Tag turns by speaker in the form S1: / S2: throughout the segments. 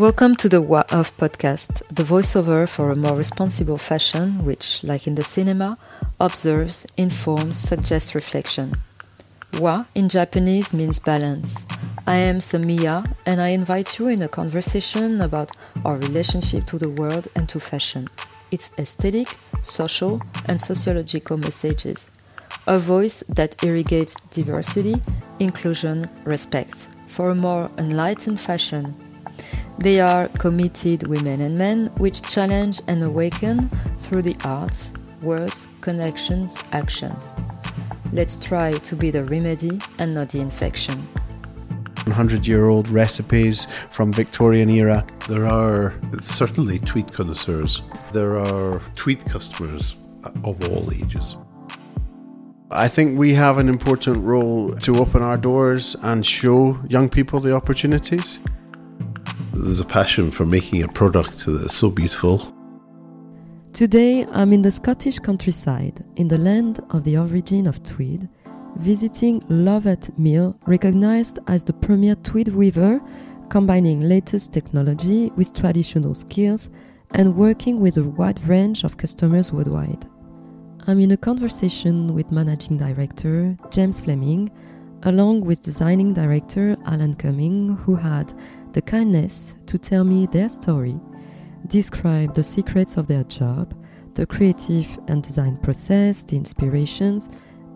S1: Welcome to the Wa of podcast, the voiceover for a more responsible fashion which, like in the cinema, observes, informs, suggests reflection. Wa in Japanese means balance. I am Samia and I invite you in a conversation about our relationship to the world and to fashion, its aesthetic, social, and sociological messages. A voice that irrigates diversity, inclusion, respect for a more enlightened fashion. They are committed women and men which challenge and awaken through the arts, words, connections, actions. Let's try to be the remedy and not the infection.
S2: 100 year old recipes from Victorian era.
S3: There are certainly tweed connoisseurs. There are tweed customers of all ages.
S2: I think we have an important role to open our doors and show young people the opportunities.
S3: There's a passion for making a product that's so beautiful
S1: Today, I'm in the Scottish countryside, in the land of the origin of tweed, visiting Lovat Mill, recognized as the premier tweed weaver, combining latest technology with traditional skills and working with a wide range of customers worldwide. I'm in a conversation with managing director James Fleming, along with designing director Alan Cumming, who had the kindness to tell me their story describe the secrets of their job, the creative and design process, the inspirations,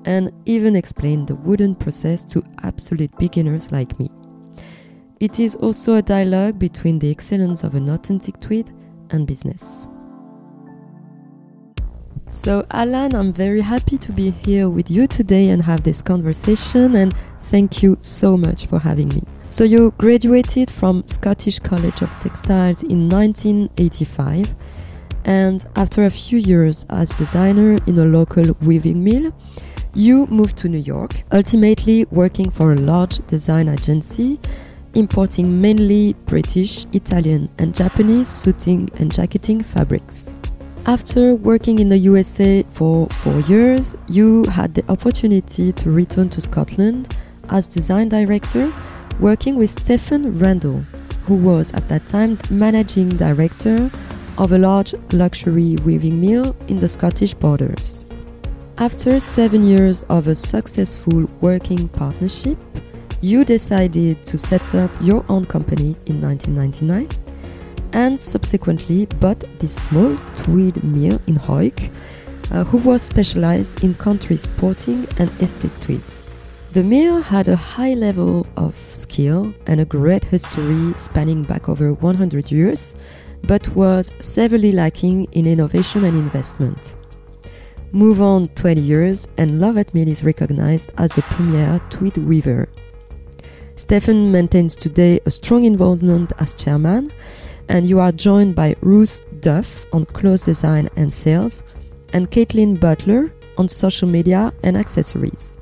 S1: and even explain the wooden process to absolute beginners like me. It is also a dialogue between the excellence of an authentic tweed and business. So, Alan, I'm very happy to be here with you today and have this conversation, and thank you so much for having me. So you graduated from Scottish College of Textiles in 1985 and after a few years as designer in a local weaving mill, you moved to New York, ultimately working for a large design agency importing mainly British, Italian, and Japanese suiting and jacketing fabrics. After working in the USA for four years, you had the opportunity to return to Scotland as design director working with Stephen Randall, who was at that time managing director of a large luxury weaving mill in the Scottish borders. After seven years of a successful working partnership, you decided to set up your own company in 1999 and subsequently bought this small tweed mill in Hawick, uh, who was specialized in country sporting and estate tweeds. The mill had a high level of skill and a great history spanning back over 100 years, but was severely lacking in innovation and investment. Move on 20 years, and Lovat Mill is recognized as the premier tweed weaver. Stephen maintains today a strong involvement as chairman, and you are joined by Ruth Duff on clothes design and sales, and Caitlin Butler on social media and accessories.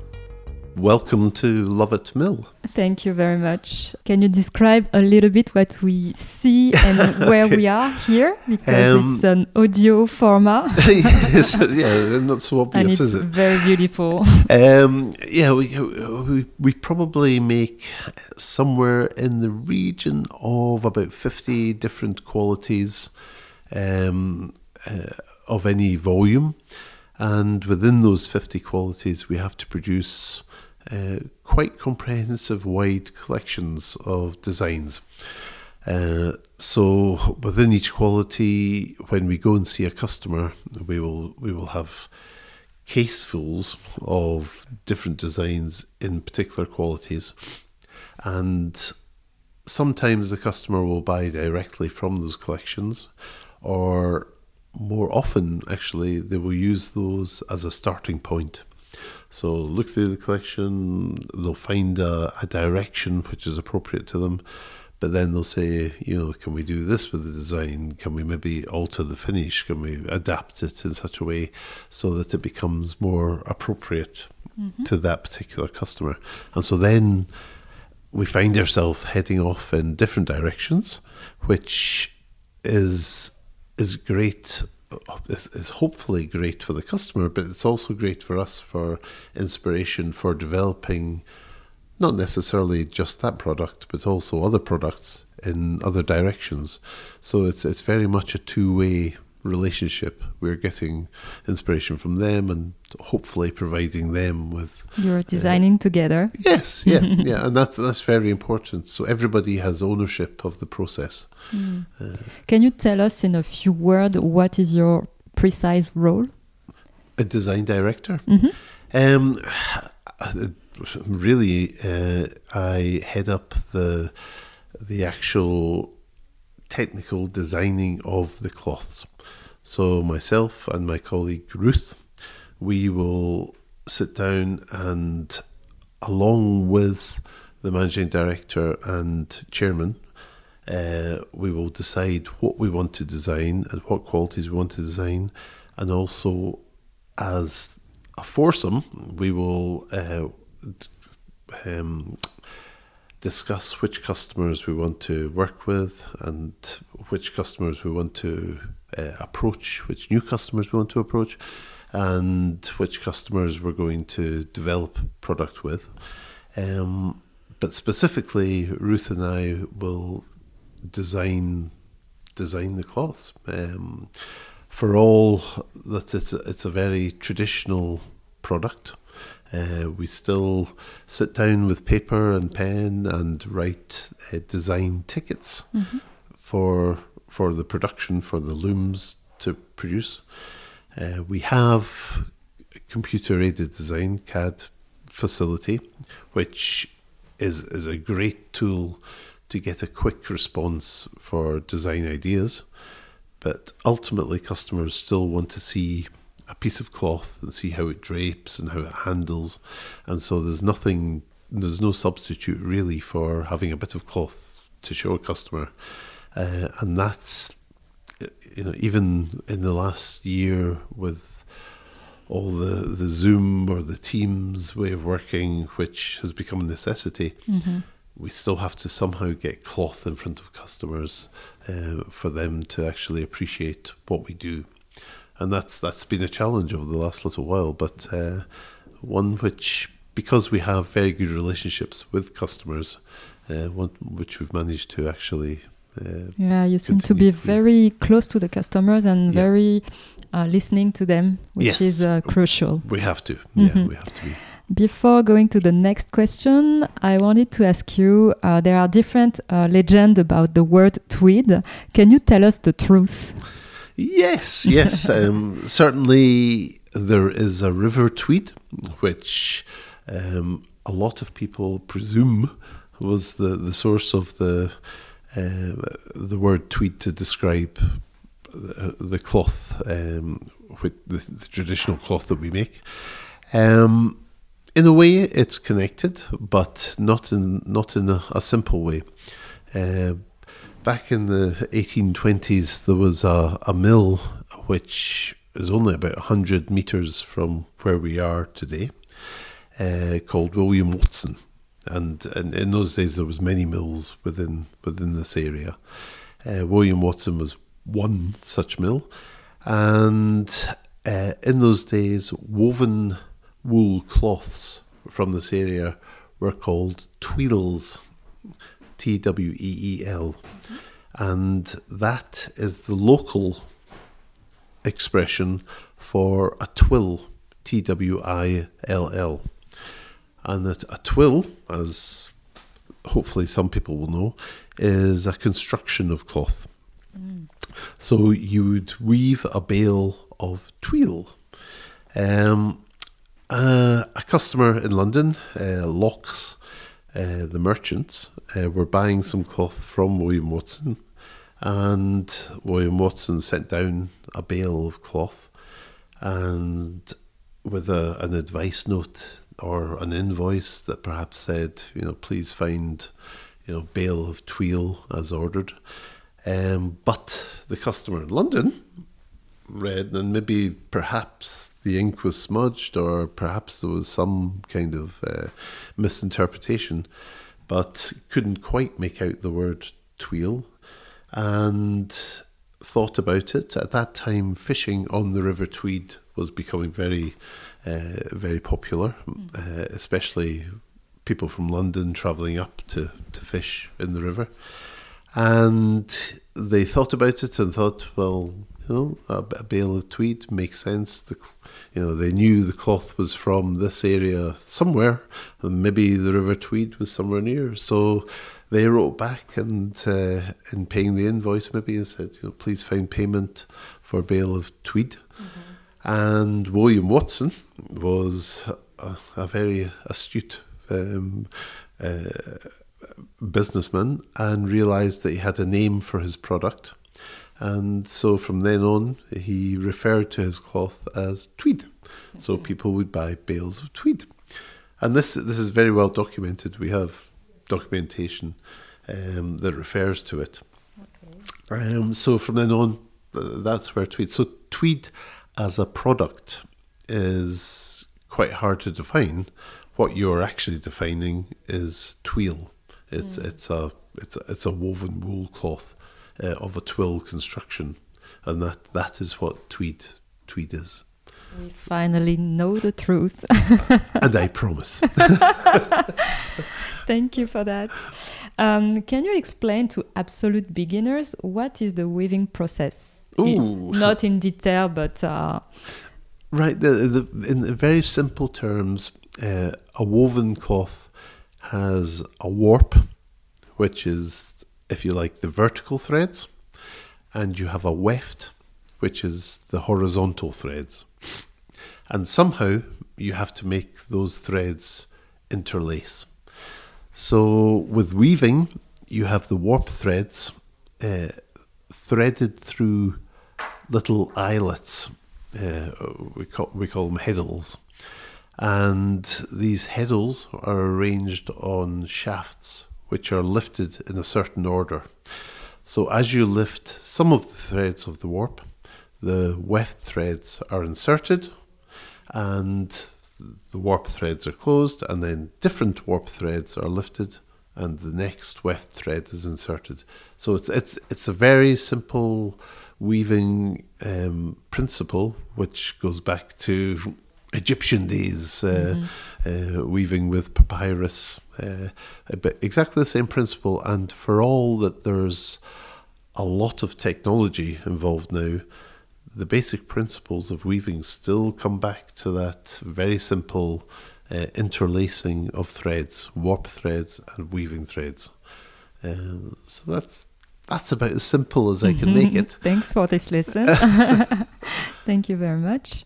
S3: Welcome to Lovat Mill.
S1: Thank you very much. Can you describe a little bit what we see and where we are here? Because um, it's an audio format.
S3: yes, yeah, not so obvious,
S1: is
S3: it?
S1: Very beautiful.
S3: Um, yeah, we, we, we probably make somewhere in the region of about 50 different qualities um, uh, of any volume. And within those 50 qualities, we have to produce uh, quite comprehensive, wide collections of designs. Uh, so within each quality, when we go and see a customer, we will we will have casefuls of different designs in particular qualities, and sometimes the customer will buy directly from those collections, or more often, actually, they will use those as a starting point. So look through the collection, they'll find a, a, direction which is appropriate to them, but then they'll say, you know, can we do this with the design? Can we maybe alter the finish? Can we adapt it in such a way so that it becomes more appropriate mm-hmm. to that particular customer? And so then we find ourselves heading off in different directions, which is is great is, is hopefully great for the customer, but it's also great for us for inspiration for developing not necessarily just that product, but also other products in other directions. So it's it's very much a two way relationship. We're getting inspiration from them and hopefully providing them with
S4: You're designing together.
S3: Yes, yeah, yeah, and that's that's very important. So everybody has ownership of the process.
S4: Can you tell us in a few words what is your precise role?
S3: A design director. Um, really, uh, I head up the the actual technical designing of the cloths. So myself and my colleague Ruth, we will sit down and, along with the managing director and chairman, uh, we will decide what we want to design and what qualities we want to design, and also as a foursome, we will uh, um, discuss which customers we want to work with and which customers we want to uh, approach, which new customers we want to approach, and which customers we're going to develop product with. Um, but specifically, Ruth and I will design design the cloths. Um, for all that it's a, it's a very traditional product. Uh, we still sit down with paper and pen and write uh, design tickets for for the production for the looms to produce. Uh, we have a computer aided design CAD facility, which is is a great tool to get a quick response for design ideas. But ultimately, customers still want to see a piece of cloth and see how it drapes and how it handles. And so there's nothing, there's no substitute really for having a bit of cloth to show a customer. Uh, and that's, you know, even in the last year with all the, the Zoom or the Teams way of working, which has become a necessity, we still have to somehow get cloth in front of customers uh, for them to actually appreciate what we do. And that's that's been a challenge over the last little while, but uh, one which, because we have very good relationships with customers, uh, one which we've managed to actually. Uh,
S4: Yeah, you seem to be very close to the customers and
S3: Yeah.
S4: very uh, listening to them, which
S3: Yes.
S4: is uh, crucial.
S3: we have to, yeah,
S4: Mhm.
S3: we have to be.
S4: Before going to the next question, I wanted to ask you uh, there are different uh, legends about the word tweed. Can you tell us the truth?
S3: Yes, yes. um, certainly, there is a river tweed, which um, a lot of people presume was the, the source of the uh, the word tweed to describe the, the cloth, um, with the, the traditional cloth that we make. Um, in a way, it's connected, but not in not in a, a simple way. Uh, back in the 1820s, there was a, a mill which is only about 100 metres from where we are today, uh, called William Watson. And, and in those days, there was many mills within within this area. Uh, William Watson was one such mill, and uh, in those days, woven wool cloths from this area were called tweedles. T W E E L. And that is the local expression for a twill, T W I L L. And that a twill, as hopefully some people will know, is a construction of cloth. So you would weave a bale of twill. Um, uh, a customer in London, uh, Locks, uh, the merchants, uh, were buying some cloth from William Watson, and William Watson sent down a bale of cloth, and with a, an advice note or an invoice that perhaps said, you know, please find, you know, bale of tweel as ordered. Um, but the customer in London read, and maybe perhaps the ink was smudged, or perhaps there was some kind of uh, misinterpretation, but couldn't quite make out the word tweel, and thought about it. At that time, fishing on the River Tweed was becoming very, very popular, uh, especially people from London travelling up to, to fish in the river. And they thought about it and thought, well, you know, a, a bale of tweed makes sense. The, you know, they knew the cloth was from this area somewhere, and maybe the River Tweed was somewhere near. So they wrote back and uh, in paying the invoice maybe and said, you know, please find payment for a bale of tweed. And William Watson was a, a very astute um, uh, businessman and realized that he had a name for his product. And so from then on, he referred to his cloth as tweed. So people would buy bales of tweed. And this, this is very well documented. We have documentation um, that refers to it. Um, so from then on, th- that's where tweed. So tweed as a product is quite hard to define. What you're actually defining is twill. It's it's a it's a, it's a woven wool cloth uh, of a twill construction, and that that is what tweed tweed is.
S4: We finally know the truth.
S3: and I promise.
S4: Thank you for that. Um, can you explain to absolute beginners what is the weaving process?
S3: Ooh.
S4: not in detail, but uh,
S3: Right. The, the, in very simple terms, uh, a woven cloth has a warp, which is, if you like, the vertical threads, and you have a weft, which is the horizontal threads. And somehow you have to make those threads interlace. So with weaving, you have the warp threads uh, threaded through little eyelets. Uh, we call we call them heddles, and these heddles are arranged on shafts which are lifted in a certain order. So as you lift some of the threads of the warp, the weft threads are inserted, and the warp threads are closed, and then different warp threads are lifted, and the next weft thread is inserted. So it's it's it's a very simple weaving um, principle, which goes back to Egyptian days, uh, uh, weaving with papyrus. Uh, but exactly the same principle, and for all that there's a lot of technology involved now, the basic principles of weaving still come back to that very simple uh, interlacing of threads, warp threads and weaving threads. Um, so that's that's about as simple as I can make it.
S4: Thanks for this lesson. Thank you very much.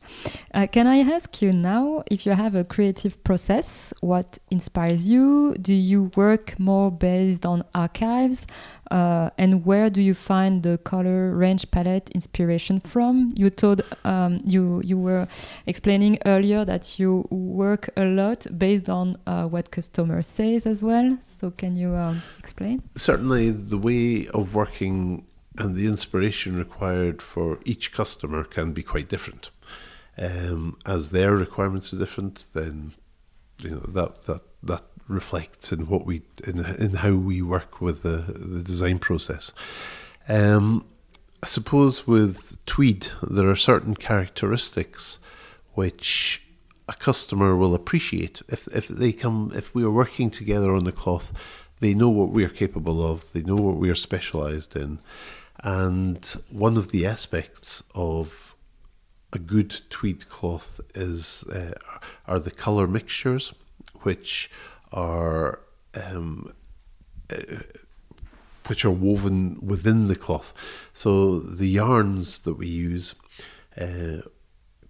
S4: Uh, can I ask you now if you have a creative process? What inspires you? Do you work more based on archives? Uh, and where do you find the color range palette inspiration from? You told um, you you were explaining earlier that you work a lot based on uh, what customer says as well. So can you um, explain?
S3: Certainly, the way of working and the inspiration required for each customer can be quite different. Um, as their requirements are different, then you know that that that reflects in what we in in how we work with the the design process. Um, I suppose with tweed, there are certain characteristics which a customer will appreciate if if they come if we are working together on the cloth. They know what we are capable of. They know what we are specialised in, and one of the aspects of a good tweed cloth is uh, are the color mixtures, which are um, uh, which are woven within the cloth. So the yarns that we use uh,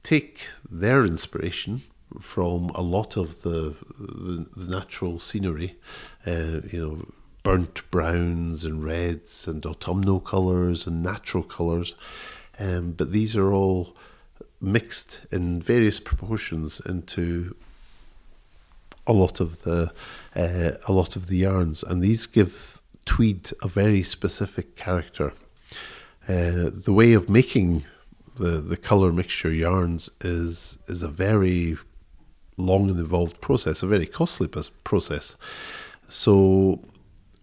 S3: take their inspiration from a lot of the the, the natural scenery, uh, you know, burnt browns and reds and autumnal colours and natural colours, um, but these are all mixed in various proportions into a lot of the uh, a lot of the yarns, and these give tweed a very specific character. Uh, the way of making the the color mixture yarns is is a very long and involved process, a very costly process. So,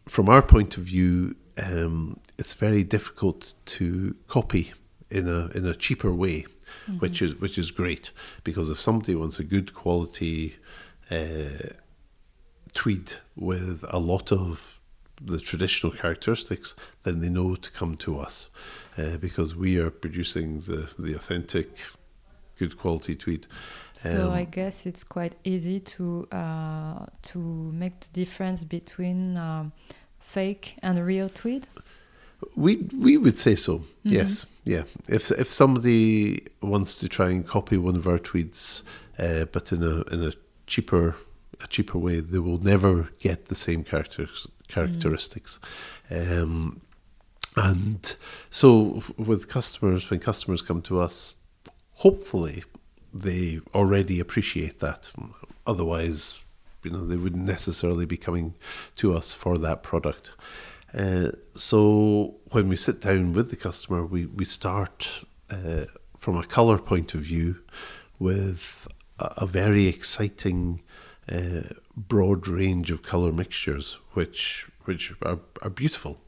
S3: from our point of view, um, it's very difficult to copy in a in a cheaper way, which is which is great because if somebody wants a good quality uh, tweed with a lot of the traditional characteristics, then they know to come to us uh, because we are producing the, the authentic, good quality tweed.
S4: So
S3: Um,
S4: I guess it's quite easy to uh, to make the difference between um, fake and real tweed.
S3: We we would say so.
S4: Mhm.
S3: Yes, yeah. If if somebody wants to try and copy one of our tweeds, uh, but in a in a cheaper a cheaper way, they will never get the same characters characteristics. Um, and so f- with customers, when customers come to us, hopefully they already appreciate that. Otherwise, you know, they wouldn't necessarily be coming to us for that product. Uh, so when we sit down with the customer, we, we start uh, from a colour point of view with a, a very exciting uh, broad range of colour mixtures, which which are, are beautiful,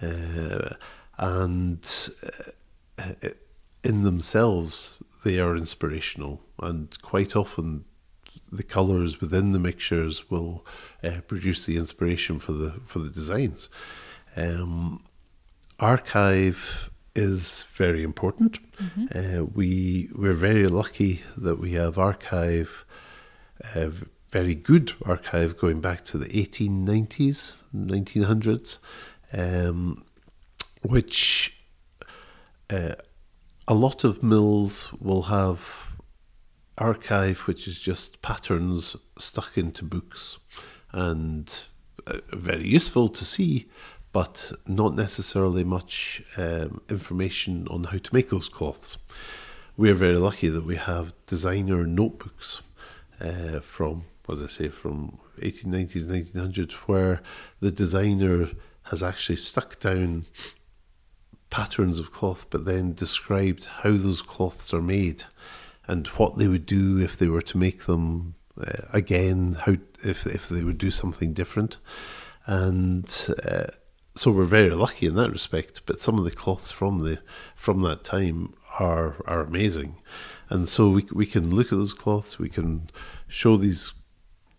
S3: uh, and uh, in themselves they are inspirational, and quite often the colours within the mixtures will uh, produce the inspiration for the for the designs. Um, archive is very important. Uh, we we're very lucky that we have archive, uh, very good archive going back to the 1890s, 1900s, um, which uh, a lot of mills will have archive, which is just patterns stuck into books, and uh, very useful to see, but not necessarily much um, information on how to make those cloths. We are very lucky that we have designer notebooks uh, from, as I say, from 1890s, 1900s, where the designer has actually stuck down patterns of cloth, but then described how those cloths are made and what they would do if they were to make them uh, again, how if if they would do something different, and uh, so we're very lucky in that respect. But some of the cloths from the from that time are are amazing, and so we we can look at those cloths, we can show these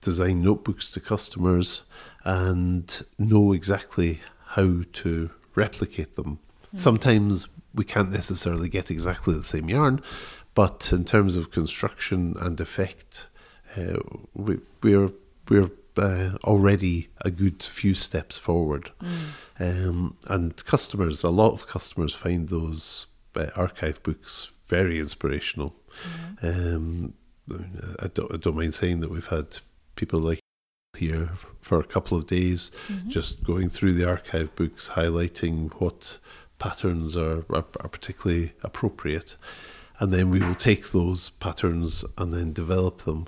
S3: design notebooks to customers, and know exactly how to replicate them. Sometimes we can't necessarily get exactly the same yarn, but in terms of construction and effect, uh, we, we're we're uh, already a good few steps forward. Um, and customers, a lot of customers find those uh, archive books very inspirational. Um, I don't, I don't mind saying that we've had people like here for a couple of days, just going through the archive books, highlighting what patterns are, are, are particularly appropriate. And then we will take those patterns and then develop them,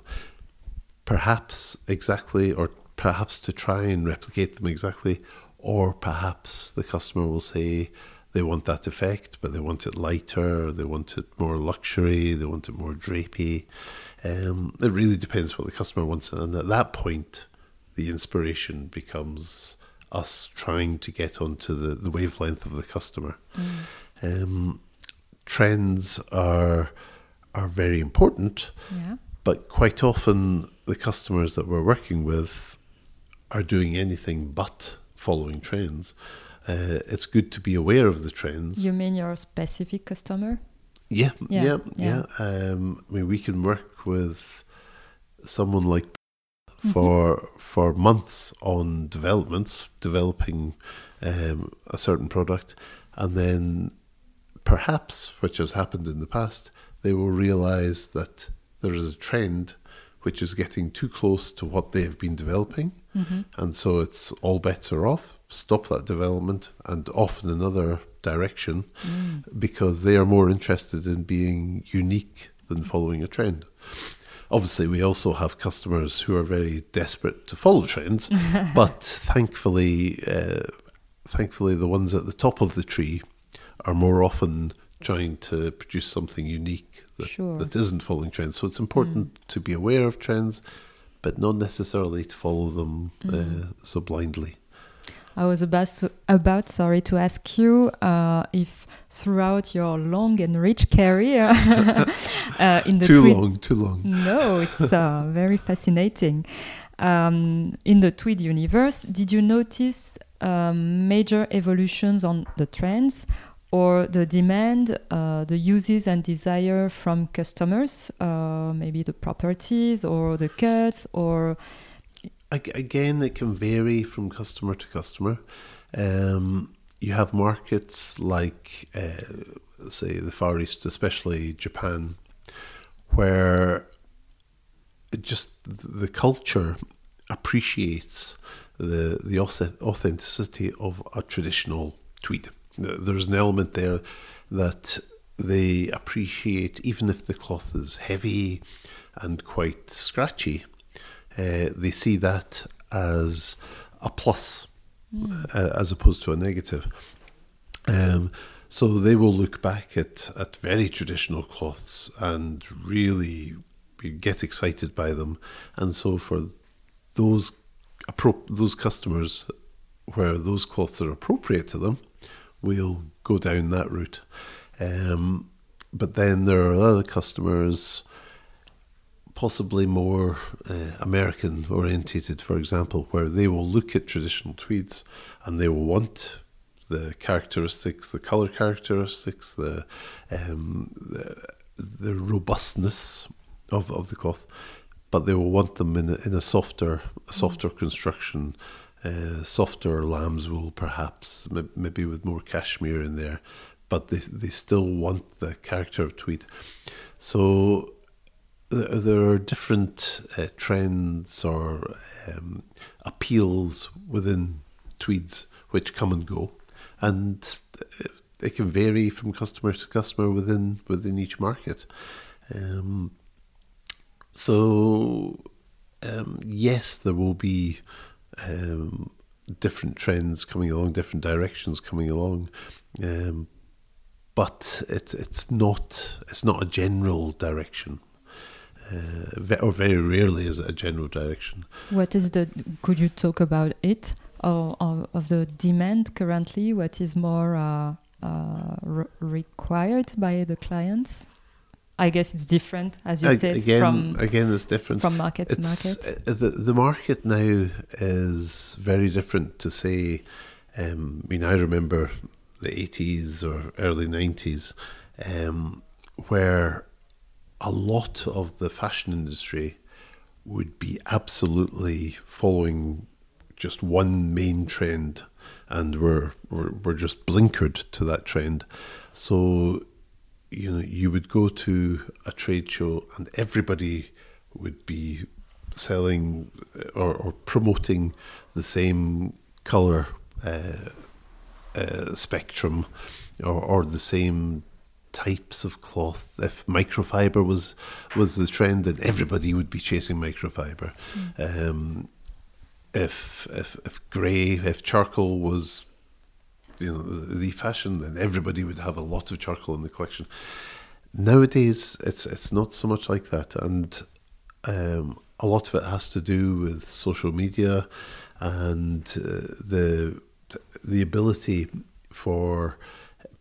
S3: perhaps exactly, or perhaps to try and replicate them exactly, or perhaps the customer will say they want that effect, but they want it lighter, they want it more luxury, they want it more drapey. Um, it really depends what the customer wants, and at that point, the inspiration becomes us trying to get onto the, the wavelength of the customer. Um, trends are are very important,
S4: Yeah.
S3: but quite often the customers that we're working with are doing anything but following trends. Uh, it's good to be aware of the trends.
S4: You mean your specific customer?
S3: Yeah,
S4: Yeah,
S3: yeah,
S4: yeah.
S3: yeah. Um, I mean, we can work with someone like for mm-hmm. for months on developments, developing um, a certain product, and then perhaps, which has happened in the past, they will realize that there is a trend which is getting too close to what they have been developing, mm-hmm. and so it's all bets are off. Stop that development and off in another direction mm. because they are more interested in being unique than following a trend. Obviously, we also have customers who are very desperate to follow trends, but thankfully, uh, thankfully, the ones at the top of the tree are more often trying to produce something unique that,
S4: Sure.
S3: that isn't following trends. So it's important to be aware of trends, but not necessarily to follow them uh, so blindly.
S4: I was about to, about sorry to ask you uh, if throughout your long and rich career uh, in the
S3: Too long, too long.
S4: No, it's uh, very fascinating. Um, in the tweed universe, did you notice um, major evolutions on the trends or the demand, uh, the uses and desire from customers, uh, maybe the properties or the cuts or
S3: again, it can vary from customer to customer. Um, you have markets like, uh, say, the Far East, especially Japan, where just the culture appreciates the the authenticity of a traditional tweed there's an element there that they appreciate, even if the cloth is heavy and quite scratchy, uh, they see that as a plus mm. uh, as opposed to a negative. Um, so they will look back at, at very traditional cloths and really get excited by them. And so for those those customers where those cloths are appropriate to them, we'll go down that route. Um, but then there are other customers, possibly more uh, American orientated, for example, where they will look at traditional tweeds and they will want the characteristics, the color characteristics, the um, the, the robustness of, of the cloth, but they will want them in a, in a softer a softer construction uh, softer lamb's wool, perhaps, maybe with more cashmere in there, but they, they still want the character of tweed. So there are different uh, trends or um, appeals within tweeds which come and go, and uh, it can vary from customer to customer within within each market. Um, so um, yes, there will be um, different trends coming along, different directions coming along. Um, but it, it's not it's not a general direction. Uh, or very rarely is it a general direction.
S4: What is the? Could you talk about it or, or of the demand currently? What is more uh, uh, re required by the clients? I guess it's different, as you said.
S3: Again,
S4: from,
S3: again, it's different
S4: from market
S3: it's,
S4: to market.
S3: Uh, the the market now is very different. To say, um, I mean, I remember the eighties or early nineties, um, where a lot of the fashion industry would be absolutely following just one main trend, and we're we're, we're just blinkered to that trend. So you know, you would go to a trade show and everybody would be selling uh, or, or promoting the same color uh, uh, spectrum or, or the same types of cloth. If microfiber was was the trend, then everybody would be chasing microfiber. Mm. Um, if if if grey, if charcoal was you know the fashion, then everybody would have a lot of charcoal in the collection. Nowadays, it's it's not so much like that, and um, a lot of it has to do with social media and uh, the the ability for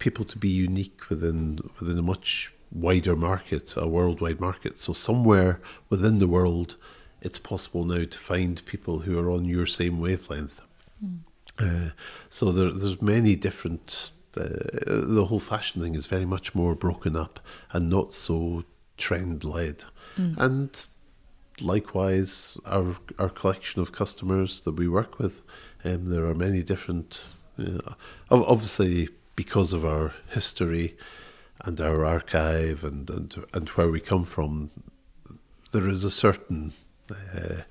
S3: people to be unique within within a much wider market, a worldwide market. So somewhere within the world, it's possible now to find people who are on your same wavelength. Mm. Uh, so there, there's many different. Uh, the whole fashion thing is very much more broken up and not so trend led. Mm. And likewise, our our collection of customers that we work with, um, there are many different. You know, obviously, because of our history and our archive and and, and where we come from, there is a certain uh,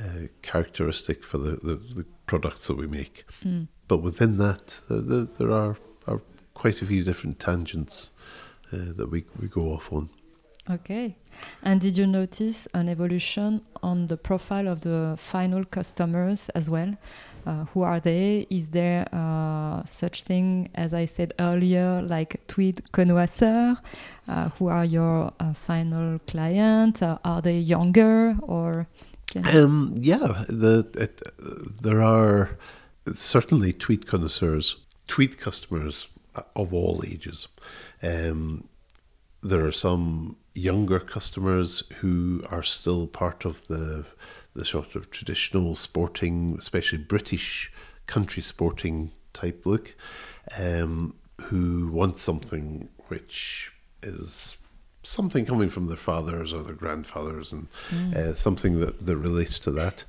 S3: uh, characteristic for the, the, the, products that we make. Mm. But within that, the, the, there are, are quite a few different tangents uh, that we, we go off on.
S4: Okay. And did you notice an evolution on the profile of the final customers as well? Uh, who are they? Is there uh, such thing as I said earlier, like tweed connoisseur? Uh, who are your uh, final client? Uh, are they younger or?
S3: Um, yeah, the it, there are certainly tweed connoisseurs, tweed customers of all ages. Um, there are some younger customers who are still part of the the sort of traditional sporting, especially British country sporting type look, um, who want something which is something coming from their fathers or their grandfathers and mm. uh, something that, that relates to that.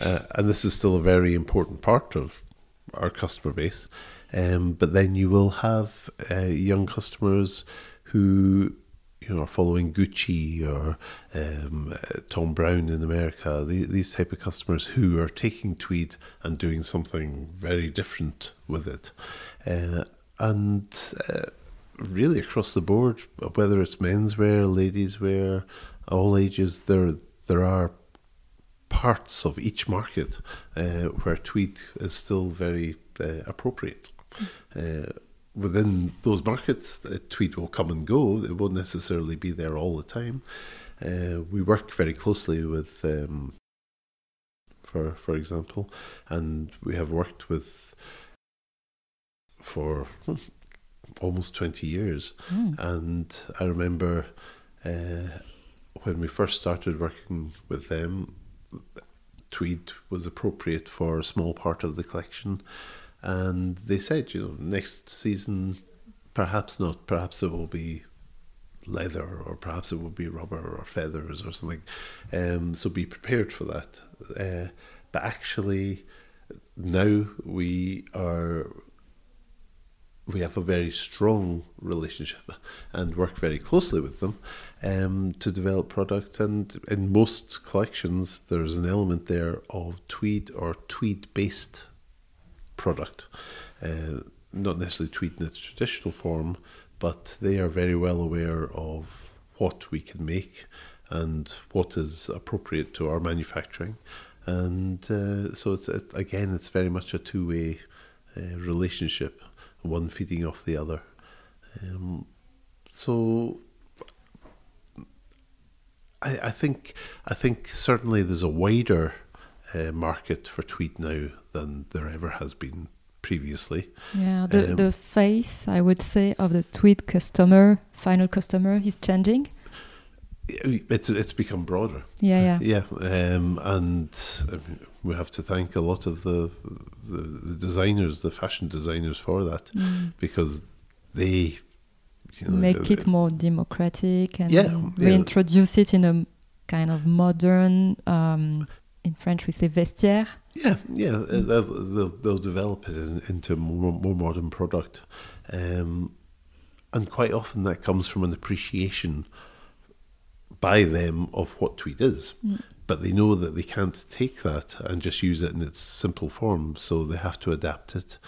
S3: Uh, and this is still a very important part of our customer base. Um, but then you will have uh, young customers who you know are following Gucci or um, Thom Browne in America. These, these type of customers who are taking tweed and doing something very different with it, uh, and uh, really across the board, whether it's menswear, ladies wear, all ages, there there are parts of each market uh, where tweed is still very uh, appropriate. Uh, within those markets, tweed will come and go. It won't necessarily be there all the time. Uh, we work very closely with, um, for for example, and we have worked with for almost twenty years. Mm. And I remember uh, when we first started working with them, tweed was appropriate for a small part of the collection and they said, you know, next season, perhaps not, perhaps it will be leather or perhaps it will be rubber or feathers or something. Um, so be prepared for that. Uh, but actually, now we are we have a very strong relationship and work very closely with them um, to develop product. And in most collections, there's an element there of tweed or tweed based product. Uh, not necessarily tweed in its traditional form, but they are very well aware of what we can make and what is appropriate to our manufacturing. And uh, so it's it, again, it's very much a two-way uh, relationship, one feeding off the other. Um, so I, I think I think certainly there's a wider uh, market for tweed now than there ever has been previously.
S4: Yeah, the, um, the face, I would say, of the tweed customer, final customer, is changing.
S3: It's it's become broader.
S4: Yeah, yeah,
S3: yeah, um, and we have to thank a lot of the, the, the designers, the fashion designers, for that, mm. because they
S4: you know, make it more democratic and yeah, reintroduce yeah. it in a kind of modern um, in French we say vestiaire.
S3: Yeah, yeah, uh, they'll, they'll, they'll develop it into more, more modern product, um, and quite often that comes from an appreciation by them of what tweed is. Mm. But they know that they can't take that and just use it in its simple form, so they have to adapt it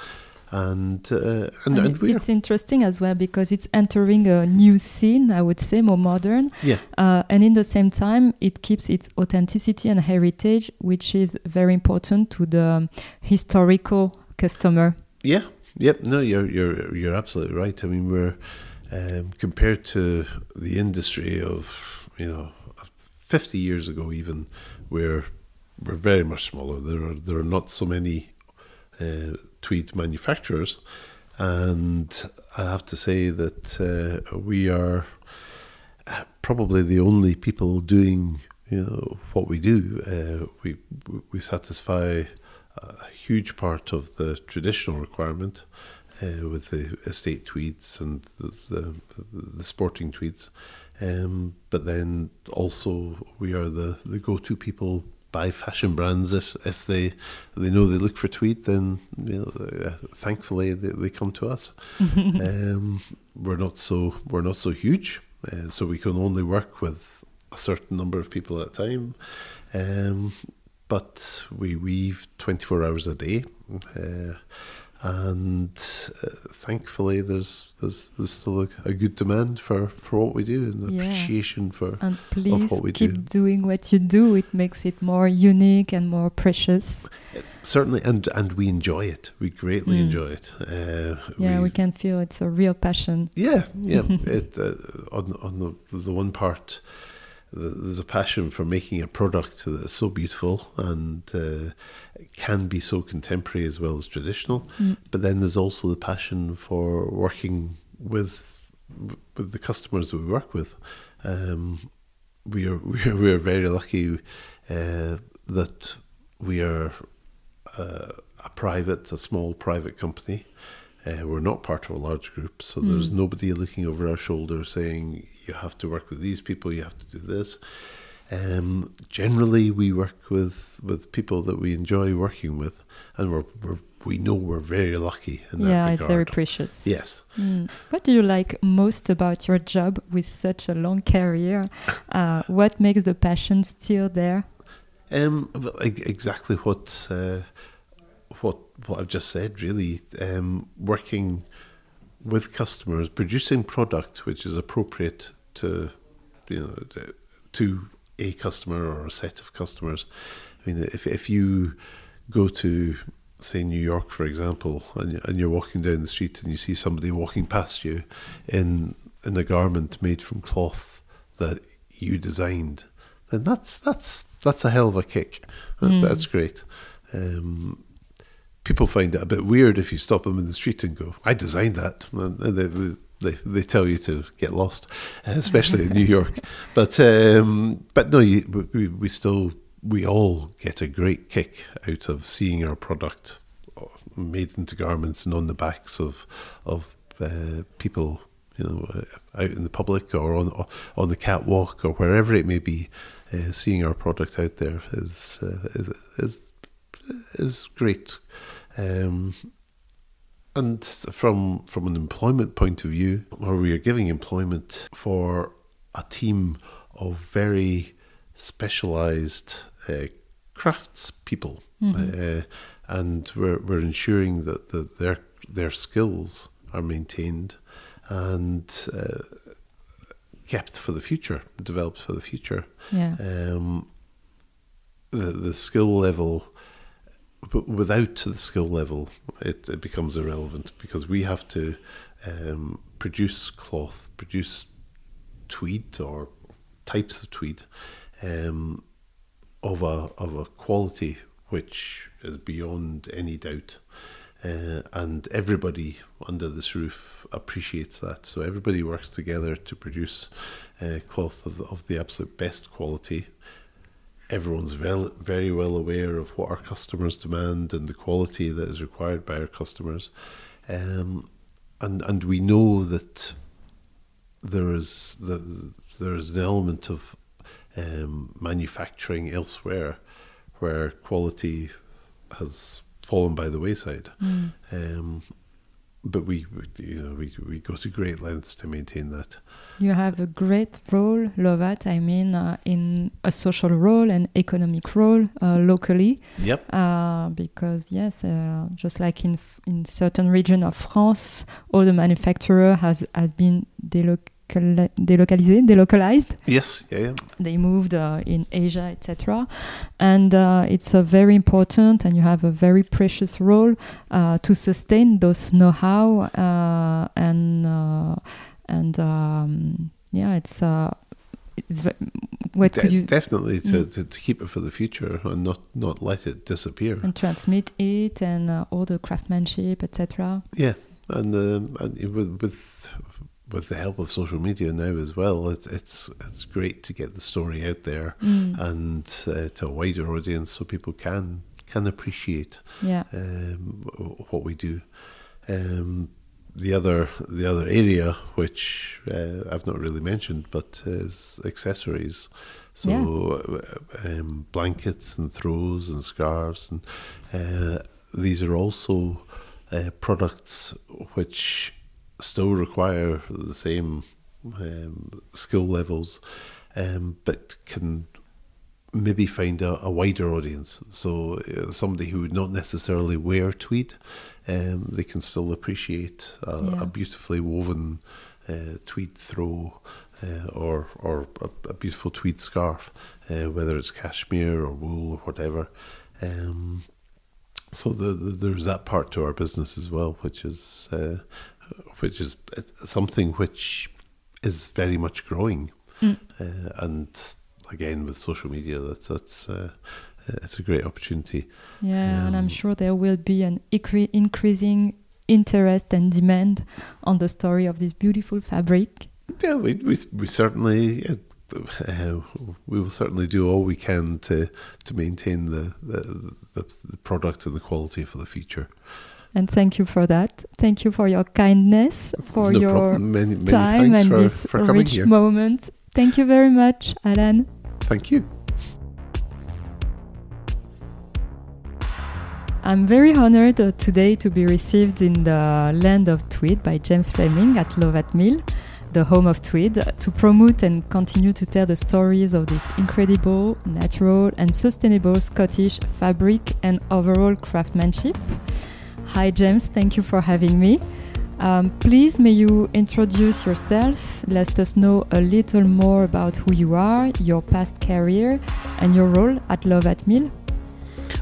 S3: and uh, and,
S4: and, and it's interesting as well because it's entering a new scene i would say more modern.
S3: Yeah.
S4: Uh, and in the same time it keeps its authenticity and heritage which is very important to the historical customer.
S3: Yeah. Yep. No you're you're you're absolutely right. I mean we're um, compared to the industry of you know 50 years ago even we're we're very much smaller. There are there are not so many uh, tweed manufacturers, and I have to say that uh, we are uh, probably the only people doing you know what we do. Uh, we we satisfy a huge part of the traditional requirement uh, with the estate tweeds and the the, the sporting tweeds, um, but then also we are the the go to people by fashion brands if if they they know they look for tweed then you know uh, thankfully they, they come to us. Um, we're not so we're not so huge uh, so we can only work with a certain number of people at a time. Um, but we weave 24 hours a day. Uh, and uh, thankfully there's there's there's still a, a, good demand for for what we do and yeah. appreciation for
S4: and please keep do. doing what you do it makes it more unique and more precious
S3: uh, certainly and and we enjoy it we greatly mm. enjoy it
S4: uh, yeah we, we, can feel it's a real passion
S3: yeah yeah it uh, on on the, the one part there's a passion for making a product that's so beautiful and uh, can be so contemporary as well as traditional. Mm. But then there's also the passion for working with with the customers that we work with. Um, we are we are, we are very lucky uh, that we are uh, a private, a small private company. Uh, we're not part of a large group, so there's nobody looking over our shoulder saying you have to work with these people, you have to do this. Um, generally, we work with, with people that we enjoy working with, and we're, we're we know we're very lucky in that
S4: yeah,
S3: regard.
S4: it's very precious.
S3: Yes.
S4: Mm. What do you like most about your job with such a long career? Uh, what makes the passion still there?
S3: Um, exactly what uh, what what I've just said. Really, um, working with customers, producing product which is appropriate to you know to- a customer or a set of customers. I mean, if if you go to say New York, for example, and, and you're walking down the street and you see somebody walking past you in in a garment made from cloth that you designed, then that's that's that's a hell of a kick. That's, that's great. Um, people find it a bit weird if you stop them in the street and go, "I designed that." And they, they, they, tell you to get lost, especially in New York. But um, but no, you, we, we still we all get a great kick out of seeing our product uh, made into garments and on the backs of of uh, people, you know, uh, out in the public or on on the catwalk or wherever it may be. Uh, seeing our product out there is uh, is is is great. Um, and from from an employment point of view, where we are giving employment for a team of very specialized uh, crafts people, uh, and we're we're ensuring that, that their their skills are maintained and uh, kept for the future, developed for the future.
S4: Yeah.
S3: Um, the the skill level but without the skill level, it, it becomes irrelevant because we have to um, produce cloth, produce tweed or types of tweed um, of a of a quality which is beyond any doubt. Uh, and everybody under this roof appreciates that. So everybody works together to produce uh, cloth of of the absolute best quality everyone's very, very well aware of what our customers demand and the quality that is required by our customers. Um, and and we know that there is the, there is an element of um, manufacturing elsewhere where quality has fallen by the wayside. Um, but we, we, you know, we, we go to great lengths to maintain that.
S4: You have a great role, Lovat, I mean, uh, in a social role and economic role uh, locally.
S3: Yep.
S4: Uh, because yes, uh, just like in in certain region of France, all the manufacturer has has been delocal- delocalized, delocalized.
S3: Yes. Yeah. Yeah.
S4: They moved uh, in Asia, etc. And uh, it's a very important, and you have a very precious role uh, to sustain those know-how uh, and uh, and um, yeah, it's. Uh, it's what
S3: De-
S4: could you
S3: definitely to,
S4: Mm.
S3: to, to keep it for the future and not, not let it disappear.
S4: and transmit it and uh, all the craftsmanship, etc.
S3: Yeah, and, um, and with with with the help of social media now as well, it, it's it's great to get the story out there
S4: Mm.
S3: and uh, to a wider audience so people can can appreciate
S4: Yeah.
S3: um, what we do. Um, the other the other area which uh, I've not really mentioned, but is accessories. So uh, um, blankets and throws and scarves, and uh, these are also uh, products which still require the same um, skill levels, um, but can maybe find a, a wider audience. So uh, somebody who would not necessarily wear tweed, um, they can still appreciate a,
S4: Yeah.
S3: a beautifully woven uh, tweed throw. Uh, or or a, a beautiful tweed scarf, uh, whether it's cashmere or wool or whatever. Um, so the, the, there's that part to our business as well, which is uh, which is something which is very much growing,
S4: Mm.
S3: uh, and again with social media, that's that's uh, it's a great opportunity.
S4: Yeah, and I'm
S3: Um,
S4: sure there will be an incre- increasing interest and demand on the story of this beautiful fabric.
S3: Yeah, we we, we certainly uh, uh, we will certainly do all we can to to maintain the the, the, the product and the quality for the future.
S4: And thank you for that. Thank you for your kindness, for
S3: no
S4: your
S3: many, many
S4: time and
S3: for,
S4: this
S3: for coming
S4: rich
S3: here.
S4: moment. Thank you very much, Alan.
S3: Thank you.
S4: I'm very honored uh, today to be received in the land of Tweed by James Fleming at Lovat Mill, the home of Tweed, to promote and continue to tell the stories of this incredible, natural, and sustainable Scottish fabric and overall craftsmanship. Hi, James, thank you for having me. Um, please, may you introduce yourself, let us know a little more about who you are, your past career, and your role at Lovat Mill.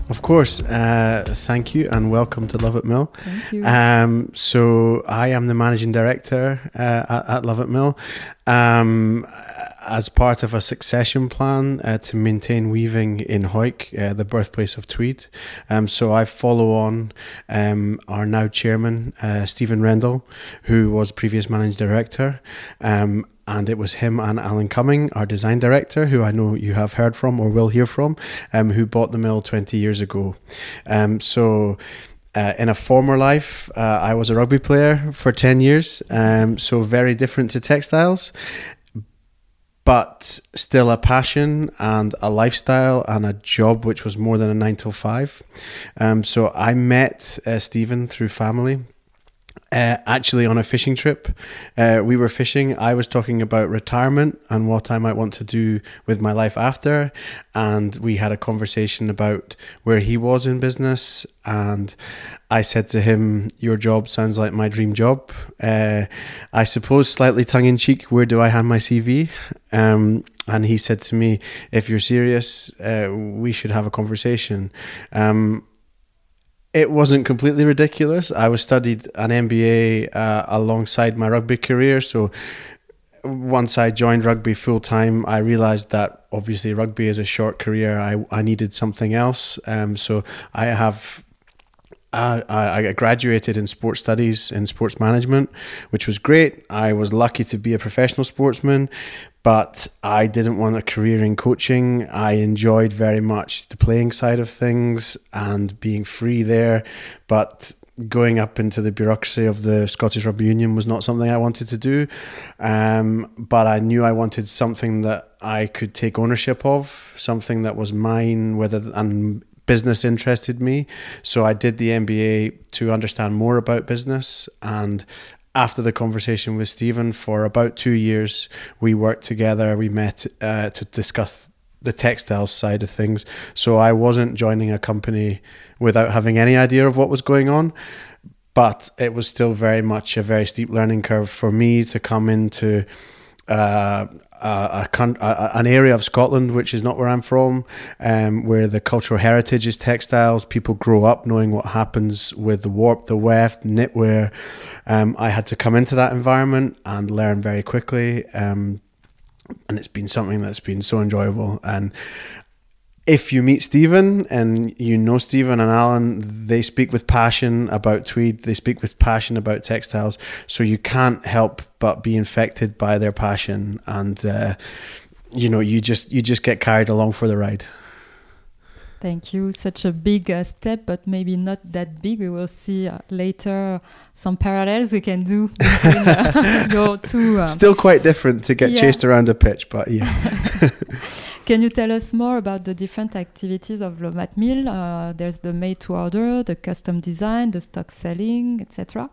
S2: Of course. Uh, thank you and welcome to Lovat Mill.
S4: Thank you.
S2: Um, so I am the managing director uh, at, Lovat Mill. Um, as part of a succession plan uh, to maintain weaving in Hawick, uh, the birthplace of Tweed. Um, so I follow on um, our now chairman, uh, Stephen Rendell, who was previous managing director. Um, and it was him and Alan Cumming, our design director, who I know you have heard from or will hear from, um, who bought the mill 20 years ago. Um, so uh, in a former life, uh, I was a rugby player for 10 years, um, so very different to textiles, but still a passion and a lifestyle and a job which was more than a nine till five. Um, so I met uh, Stephen through family. Uh, actually, on a fishing trip, uh, we were fishing. I was talking about retirement and what I might want to do with my life after, and we had a conversation about where he was in business. And I said to him, "Your job sounds like my dream job." Uh, I suppose, slightly tongue in cheek, where do I hand my CV? Um, and he said to me, "If you're serious, uh, we should have a conversation." Um, it wasn't completely ridiculous. I was studied an MBA uh, alongside my rugby career, so once I joined rugby full time, I realized that obviously rugby is a short career. I I needed something else. Um, so I have. Uh, I graduated in sports studies in sports management, which was great. I was lucky to be a professional sportsman, but I didn't want a career in coaching. I enjoyed very much the playing side of things and being free there, but going up into the bureaucracy of the Scottish Rugby Union was not something I wanted to do. Um, but I knew I wanted something that I could take ownership of, something that was mine, whether and business interested me. So I did the MBA to understand more about business and after the conversation with Stephen for about two years, we worked together. We met uh, to discuss the textiles side of things. So I wasn't joining a company without having any idea of what was going on. But it was still very much a very steep learning curve for me to come into uh, a, a, an area of Scotland which is not where I'm from, um, where the cultural heritage is textiles. People grow up knowing what happens with the warp, the weft, knitwear. Um, I had to come into that environment and learn very quickly. Um, and it's been something that's been so enjoyable. And if you meet Stephen and you know Stephen and Alan, they speak with passion about tweed. They speak with passion about textiles. So you can't help but be infected by their passion, and uh, you know you just you just get carried along for the ride.
S4: Thank you. Such a big uh, step, but maybe not that big. We will see uh, later some parallels we can do between uh, your two.
S2: Still quite different to get yeah. chased around a pitch, but yeah.
S4: Can you tell us more about the different activities of Lovat Mill? Uh, there's the made to order, the custom design, the stock selling, etc.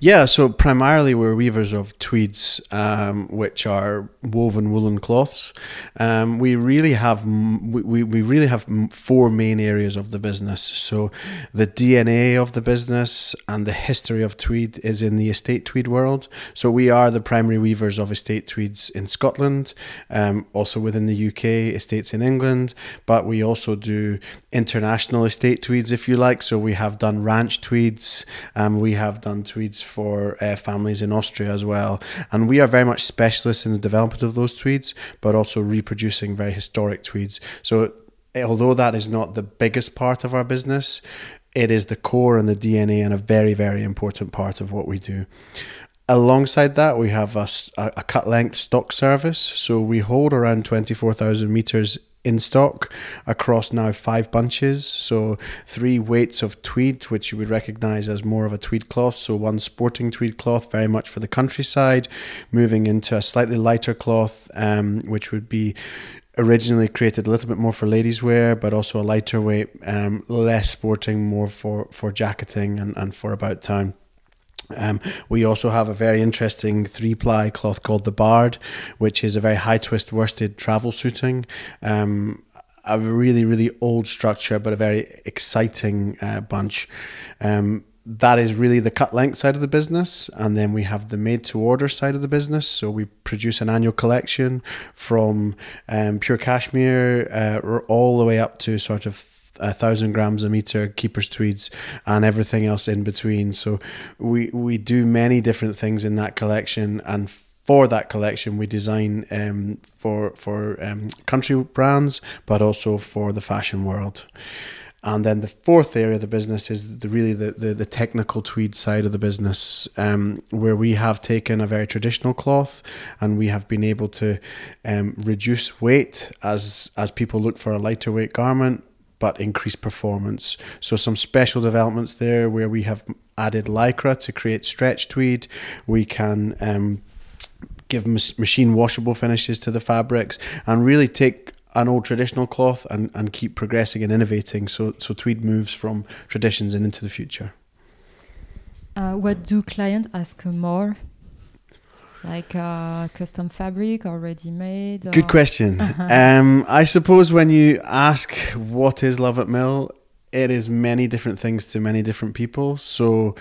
S2: Yeah, so primarily we're weavers of tweeds, um, which are woven woolen cloths. Um, we really have we, we really have four main areas of the business. So the DNA of the business and the history of tweed is in the estate tweed world. So we are the primary weavers of estate tweeds in Scotland, um, also within the UK estates in England, but we also do international estate tweeds, if you like. So we have done ranch tweeds, um, we have done tweeds for uh, families in Austria as well. And we are very much specialists in the development of those tweeds, but also reproducing very historic tweeds. So although that is not the biggest part of our business, it is the core and the DNA and a very, very important part of what we do. Alongside that, we have a, a cut length stock service. So we hold around 24,000 meters in stock across now five bunches. So three weights of tweed, which you would recognize as more of a tweed cloth. So one sporting tweed cloth, very much for the countryside, moving into a slightly lighter cloth, um, which would be originally created a little bit more for ladies wear, but also a lighter weight, um, less sporting, more for, for jacketing and, and for about town. Um, we also have a very interesting three ply cloth called the Bard, which is a very high twist worsted travel suiting. Um, a really, really old structure, but a very exciting uh, bunch. Um, that is really the cut length side of the business. And then we have the made to order side of the business. So we produce an annual collection from um, pure cashmere uh, all the way up to sort of a thousand grams a meter, keeper's tweeds, and everything else in between. So we we do many different things in that collection, and for that collection, we design um, for for um, country brands, but also for the fashion world. And then the fourth area of the business is the, really the, the, the, technical tweed side of the business, um, where we have taken a very traditional cloth and we have been able to um, reduce weight as as people look for a lighter weight garment but increased performance. So some special developments there where we have added lycra to create stretch tweed. We can um, give machine washable finishes to the fabrics and really take an old traditional cloth and, and keep progressing and innovating so so tweed moves from traditions and into the future.
S4: Uh, what do clients ask more like uh, custom fabric already ready made?
S2: Good question. um, I suppose when you ask what is Lovat Mill, it is many different things to many different people. So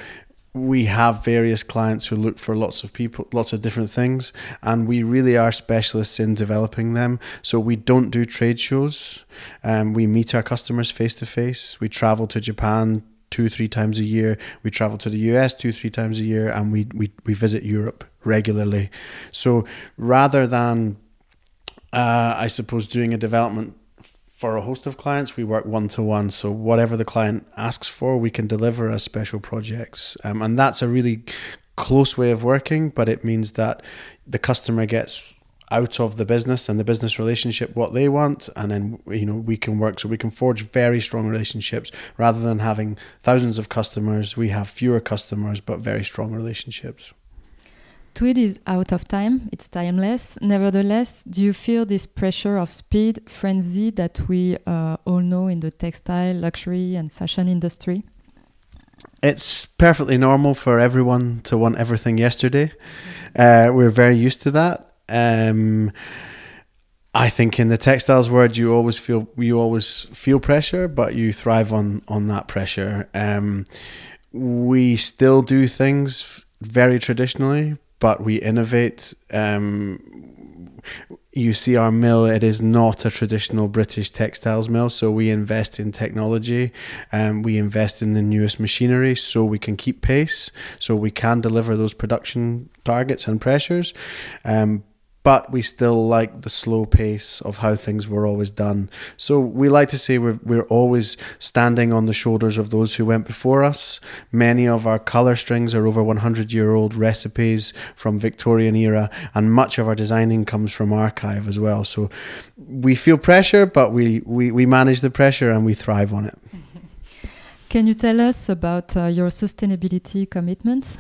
S2: we have various clients who look for lots of people, lots of different things, and we really are specialists in developing them. So we don't do trade shows. Um, we meet our customers face to face. We travel to Japan two, three times a year. We travel to the US two, three times a year, and we we, we visit Europe regularly. So rather than, uh, I suppose, doing a development for a host of clients, we work one to one. So whatever the client asks for, we can deliver as special projects, um, and that's a really close way of working. But it means that the customer gets out of the business and the business relationship what they want and then you know we can work so we can forge very strong relationships rather than having thousands of customers we have fewer customers but very strong relationships
S4: Tweed is out of time, it's timeless. Nevertheless, do you feel this pressure of speed, frenzy that we uh, all know in the textile, luxury, and fashion industry?
S2: It's perfectly normal for everyone to want everything yesterday. Uh, we're very used to that. Um, I think in the textiles world, you always feel you always feel pressure, but you thrive on on that pressure. Um, we still do things very traditionally, but we innovate. Um, you see our mill, it is not a traditional British textiles mill. So we invest in technology and um, we invest in the newest machinery so we can keep pace, so we can deliver those production targets and pressures. Um, but we still like the slow pace of how things were always done. So we like to say we're, we're always standing on the shoulders of those who went before us. Many of our colour strings are over 100 year old recipes from Victorian era, and much of our designing comes from archive as well. So we feel pressure, but we, we, we manage the pressure and we thrive on it.
S4: Can you tell us about uh, your sustainability commitments?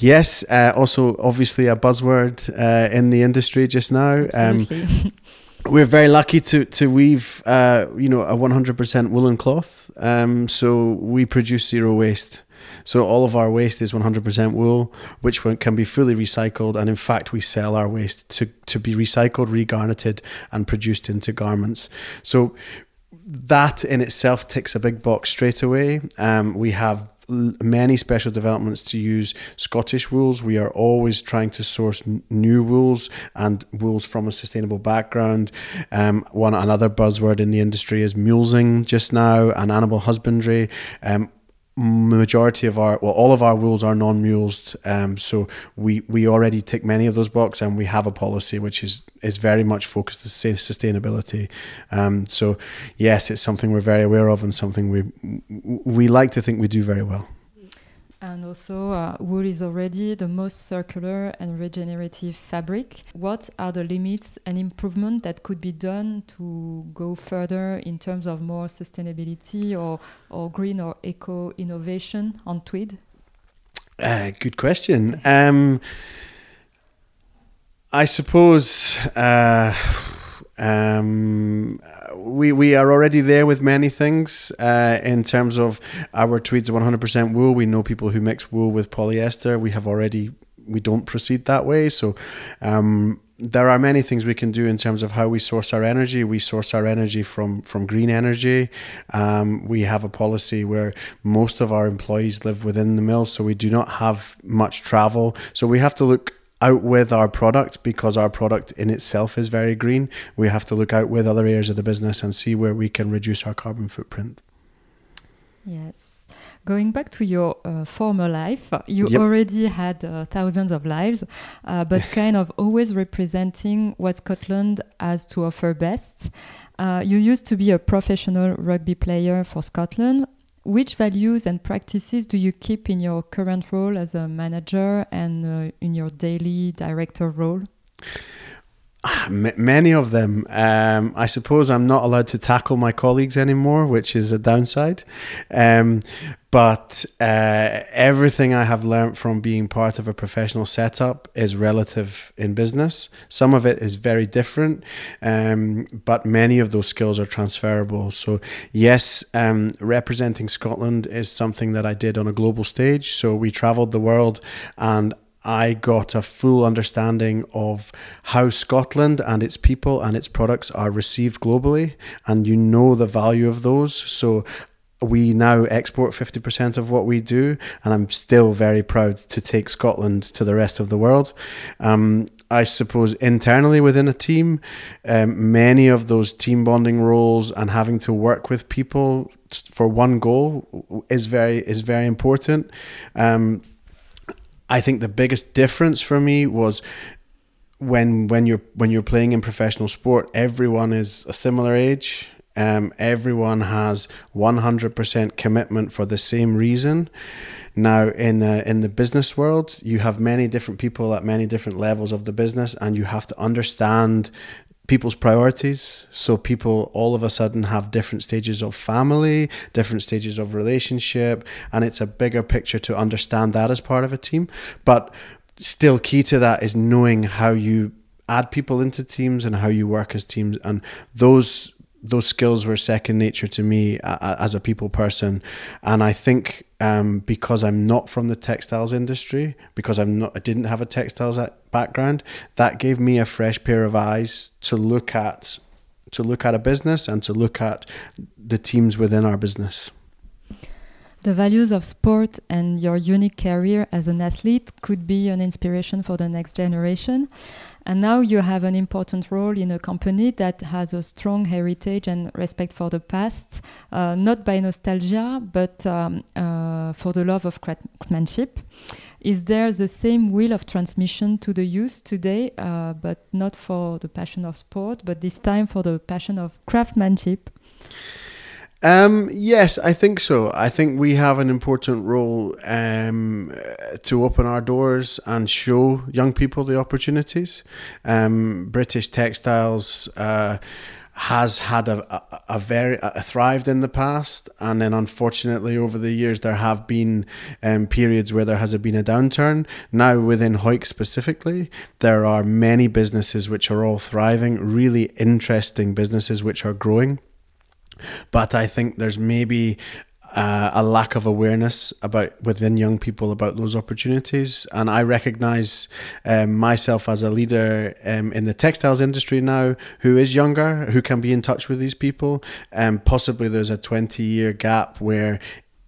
S2: Yes, uh, also obviously a buzzword uh, in the industry just now.
S4: Um,
S2: we're very lucky to to weave, uh, you know, a 100% woolen cloth. Um, so we produce zero waste. So all of our waste is 100% wool, which can be fully recycled, and in fact, we sell our waste to to be recycled, regarneted, and produced into garments. So that in itself ticks a big box straight away. Um, we have many special developments to use Scottish wools. We are always trying to source n- new wools and wools from a sustainable background. Um, one another buzzword in the industry is mulesing just now and animal husbandry. Um, majority of our well all of our rules are non-mulesed um, so we we already tick many of those boxes and we have a policy which is is very much focused on sustainability. Um, so yes it's something we're very aware of and something we we like to think we do very well
S4: And also, uh, wool is already the most circular and regenerative fabric. What are the limits and improvement that could be done to go further in terms of more sustainability or, or green or eco innovation on tweed?
S2: Uh, good question. Um, I suppose. Uh, um, we we are already there with many things uh, in terms of our tweeds 100% wool. We know people who mix wool with polyester. We have already we don't proceed that way. So um, there are many things we can do in terms of how we source our energy. We source our energy from from green energy. Um, we have a policy where most of our employees live within the mill, so we do not have much travel. So we have to look out with our product because our product in itself is very green. We have to look out with other areas of the business and see where we can reduce our carbon footprint.
S4: Yes. Going back to your uh, former life, you
S2: Yep.
S4: already had uh, thousands of lives, uh, but kind of always representing what Scotland has to offer best. Uh, you used to be a professional rugby player for Scotland. Which values and practices do you keep in your current role as a manager and uh, in your daily director role?
S2: M- many of them. Um, I suppose I'm not allowed to tackle my colleagues anymore, which is a downside. Um, but uh, everything I have learned from being part of a professional setup is relative in business. Some of it is very different, um, but many of those skills are transferable. So, yes, um, representing Scotland is something that I did on a global stage. So, we traveled the world and I got a full understanding of how Scotland and its people and its products are received globally, and you know the value of those. So we now export 50% of what we do, and I'm still very proud to take Scotland to the rest of the world. Um, I suppose internally within a team, um, many of those team bonding roles and having to work with people t- for one goal is very is very important. Um, I think the biggest difference for me was when when you're when you're playing in professional sport, everyone is a similar age. Um, everyone has 100% commitment for the same reason. Now, in uh, in the business world, you have many different people at many different levels of the business, and you have to understand people's priorities. So people all of a sudden have different stages of family, different stages of relationship, and it's a bigger picture to understand that as part of a team. But still key to that is knowing how you add people into teams and how you work as teams and those those skills were second nature to me as a people person and i think um, because i'm not from the textiles industry because i'm not i didn't have a textiles background that gave me a fresh pair of eyes to look at to look at a business and to look at the teams within our business
S4: The values of sport and your unique career as an athlete could be an inspiration for the next generation. And now you have an important role in a company that has a strong heritage and respect for the past, uh, not by nostalgia, but um, uh, for the love of craftsmanship. Is there the same will of transmission to the youth today, uh, but not for the passion of sport, but this time for the passion of craftsmanship?
S2: Um, yes, I think so. I think we have an important role um, to open our doors and show young people the opportunities. Um, British textiles uh, has had a, a, a very a thrived in the past, and then unfortunately over the years there have been um, periods where there has been a downturn. Now within Hawick specifically, there are many businesses which are all thriving, really interesting businesses which are growing but I think there's maybe uh, a lack of awareness about within young people about those opportunities. And I recognize um, myself as a leader um, in the textiles industry now who is younger, who can be in touch with these people. And um, possibly there's a 20 year gap where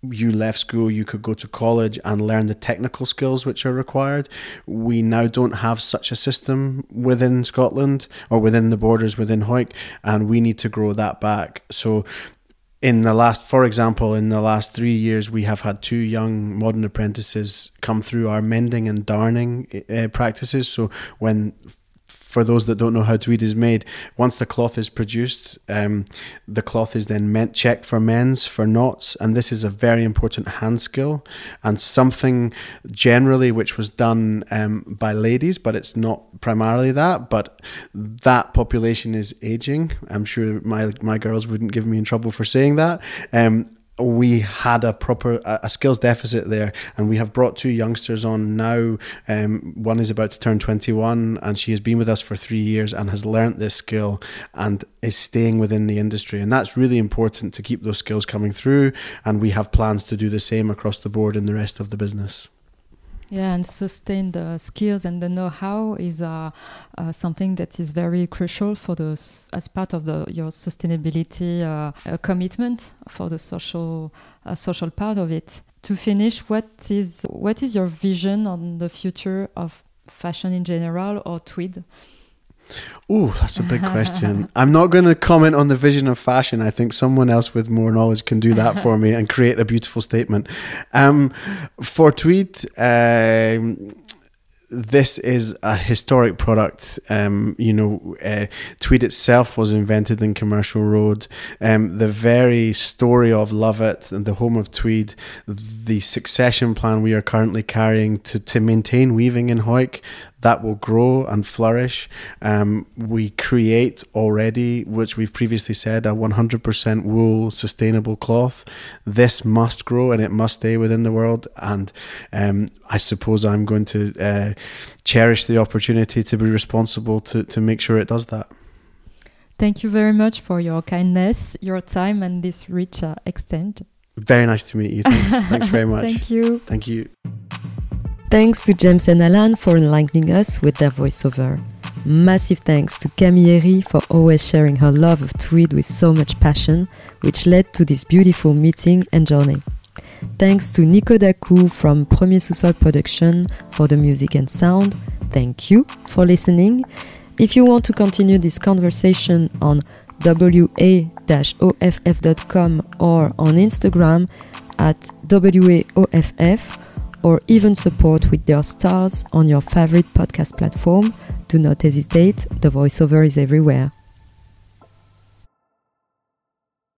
S2: you left school, you could go to college and learn the technical skills which are required. We now don't have such a system within Scotland or within the borders within Hawick, and we need to grow that back. So, in the last, for example, in the last three years, we have had two young modern apprentices come through our mending and darning uh, practices. So, when for those that don't know how tweed is made, once the cloth is produced, um, the cloth is then meant checked for mends for knots, and this is a very important hand skill and something generally which was done um, by ladies, but it's not primarily that. But that population is aging. I'm sure my my girls wouldn't give me in trouble for saying that. Um, we had a proper a skills deficit there and we have brought two youngsters on now. Um, one is about to turn 21 and she has been with us for three years and has learnt this skill and is staying within the industry. And that's really important to keep those skills coming through and we have plans to do the same across the board in the rest of the business
S4: yeah, and sustain the skills and the know-how is uh, uh, something that is very crucial for those as part of the your sustainability uh commitment for the social uh, social part of it. To finish, what is what is your vision on the future of fashion in general or tweed?
S2: Oh, that's a big question. I'm not going to comment on the vision of fashion. I think someone else with more knowledge can do that for me and create a beautiful statement. Um, for Tweed, um, this is a historic product. Um, you know, uh, Tweed itself was invented in Commercial Road. Um, the very story of Lovat and the home of Tweed, the succession plan we are currently carrying to, to maintain weaving in Hawick, that will grow and flourish. Um, we create already, which we've previously said, a 100% wool sustainable cloth. This must grow and it must stay within the world. And um, I suppose I'm going to uh, cherish the opportunity to be responsible to, to make sure it does that.
S4: Thank you very much for your kindness, your time, and this rich uh, extent.
S2: Very nice to meet you. Thanks. Thanks very much.
S4: Thank you.
S2: Thank you.
S1: Thanks to James and Alan for enlightening us with their voiceover. Massive thanks to Camilleri for always sharing her love of tweed with so much passion, which led to this beautiful meeting and journey. Thanks to Nico Daku from Premier Sous-Sol Production for the music and sound. Thank you for listening. If you want to continue this conversation on wa-off.com or on Instagram at waoff, or even support with their stars on your favorite podcast platform, do not hesitate, the voiceover is everywhere.